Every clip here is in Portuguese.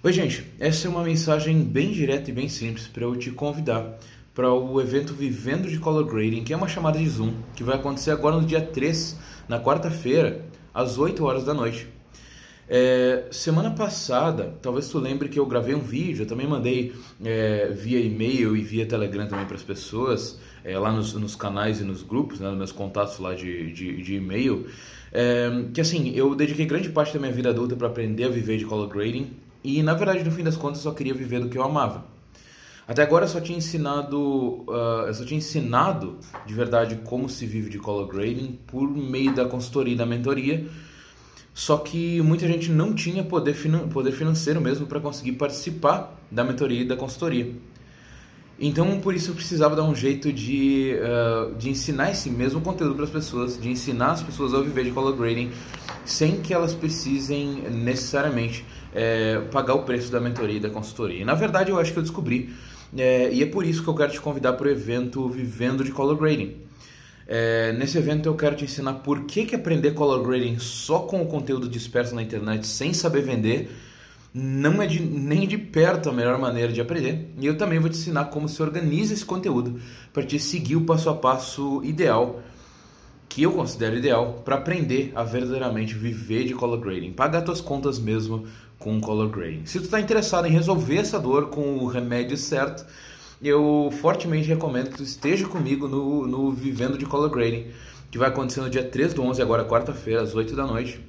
Oi, gente. Essa é uma mensagem bem direta e bem simples para eu te convidar para o evento Vivendo de Color Grading, que é uma chamada de Zoom, que vai acontecer agora no dia 3, na quarta-feira, às 8 horas da noite. É, semana passada, talvez tu lembre que eu gravei um vídeo, eu também mandei é, via e-mail e via Telegram também para as pessoas, é, lá nos, nos, canais e nos grupos, né, nos meus contatos lá de, de, de e-mail, é, que assim, eu dediquei grande parte da minha vida adulta para aprender a viver de color grading e na verdade no fim das contas eu só queria viver do que eu amava. Até agora eu só tinha ensinado, uh, eu só tinha ensinado de verdade como se vive de color grading por meio da consultoria e da mentoria só que muita gente não tinha poder, finan poder financeiro mesmo para conseguir participar da mentoria e da consultoria. Então, por isso eu precisava dar um jeito de, uh, de ensinar esse mesmo conteúdo para as pessoas, de ensinar as pessoas a viver de color grading, sem que elas precisem necessariamente é, pagar o preço da mentoria e da consultoria. E, na verdade, eu acho que eu descobri, é, e é por isso que eu quero te convidar para o evento Vivendo de Color Grading. É, nesse evento eu quero te ensinar por que, que aprender color grading só com o conteúdo disperso na internet sem saber vender não é de, nem de perto a melhor maneira de aprender. E eu também vou te ensinar como se organiza esse conteúdo para te seguir o passo a passo ideal, que eu considero ideal, para aprender a verdadeiramente viver de color grading, pagar tuas contas mesmo com color grading. Se tu está interessado em resolver essa dor com o remédio certo, eu fortemente recomendo que tu esteja comigo no, no Vivendo de Color Grading, que vai acontecer no dia 3 do 11, agora quarta-feira, às 8 da noite.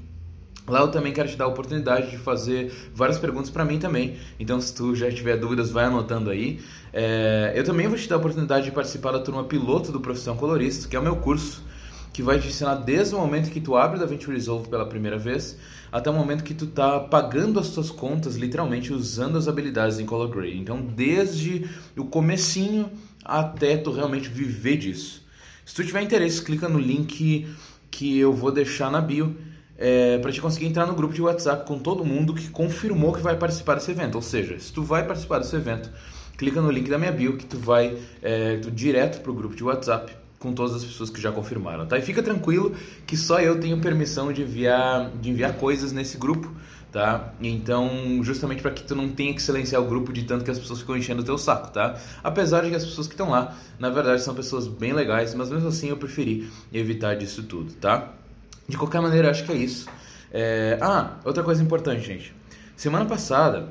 Lá eu também quero te dar a oportunidade de fazer várias perguntas para mim também. Então, se tu já tiver dúvidas, vai anotando aí. É, eu também vou te dar a oportunidade de participar da turma piloto do Profissão Colorista, que é o meu curso que vai te ensinar desde o momento que tu abre da Venture Resolve pela primeira vez até o momento que tu tá pagando as tuas contas, literalmente usando as habilidades em Color Grading. Então, desde o comecinho até tu realmente viver disso. Se tu tiver interesse, clica no link que eu vou deixar na bio é, para te conseguir entrar no grupo de WhatsApp com todo mundo que confirmou que vai participar desse evento. Ou seja, se tu vai participar desse evento, clica no link da minha bio que tu vai é, tu, direto para o grupo de WhatsApp com todas as pessoas que já confirmaram, tá? E fica tranquilo que só eu tenho permissão de enviar, de enviar coisas nesse grupo, tá? Então, justamente para que tu não tenha que silenciar o grupo de tanto que as pessoas ficam enchendo o teu saco, tá? Apesar de que as pessoas que estão lá, na verdade, são pessoas bem legais, mas mesmo assim eu preferi evitar disso tudo, tá? De qualquer maneira, acho que é isso. É... Ah, outra coisa importante, gente. Semana passada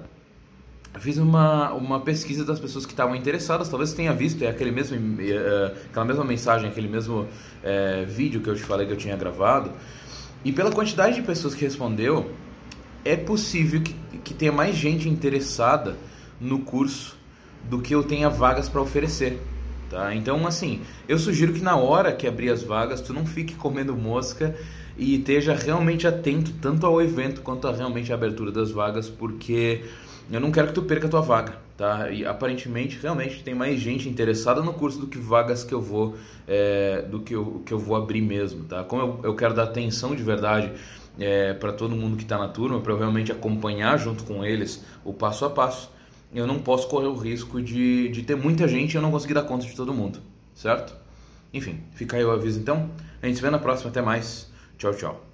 eu fiz uma, uma pesquisa das pessoas que estavam interessadas, talvez tenha visto, é aquele mesmo, é, aquela mesma mensagem, aquele mesmo é, vídeo que eu te falei que eu tinha gravado. E pela quantidade de pessoas que respondeu, é possível que, que tenha mais gente interessada no curso do que eu tenha vagas para oferecer. Tá? Então, assim, eu sugiro que na hora que abrir as vagas, tu não fique comendo mosca e esteja realmente atento tanto ao evento quanto a realmente a abertura das vagas, porque eu não quero que tu perca a tua vaga, tá? E aparentemente, realmente, tem mais gente interessada no curso do que vagas que eu vou, é, do que eu, que eu vou abrir mesmo, tá? Como eu, eu quero dar atenção de verdade é, para todo mundo que está na turma, para realmente acompanhar junto com eles o passo a passo, eu não posso correr o risco de, de ter muita gente e eu não conseguir dar conta de todo mundo, certo? Enfim, fica aí o aviso então. A gente se vê na próxima, até mais. Tchau, tchau.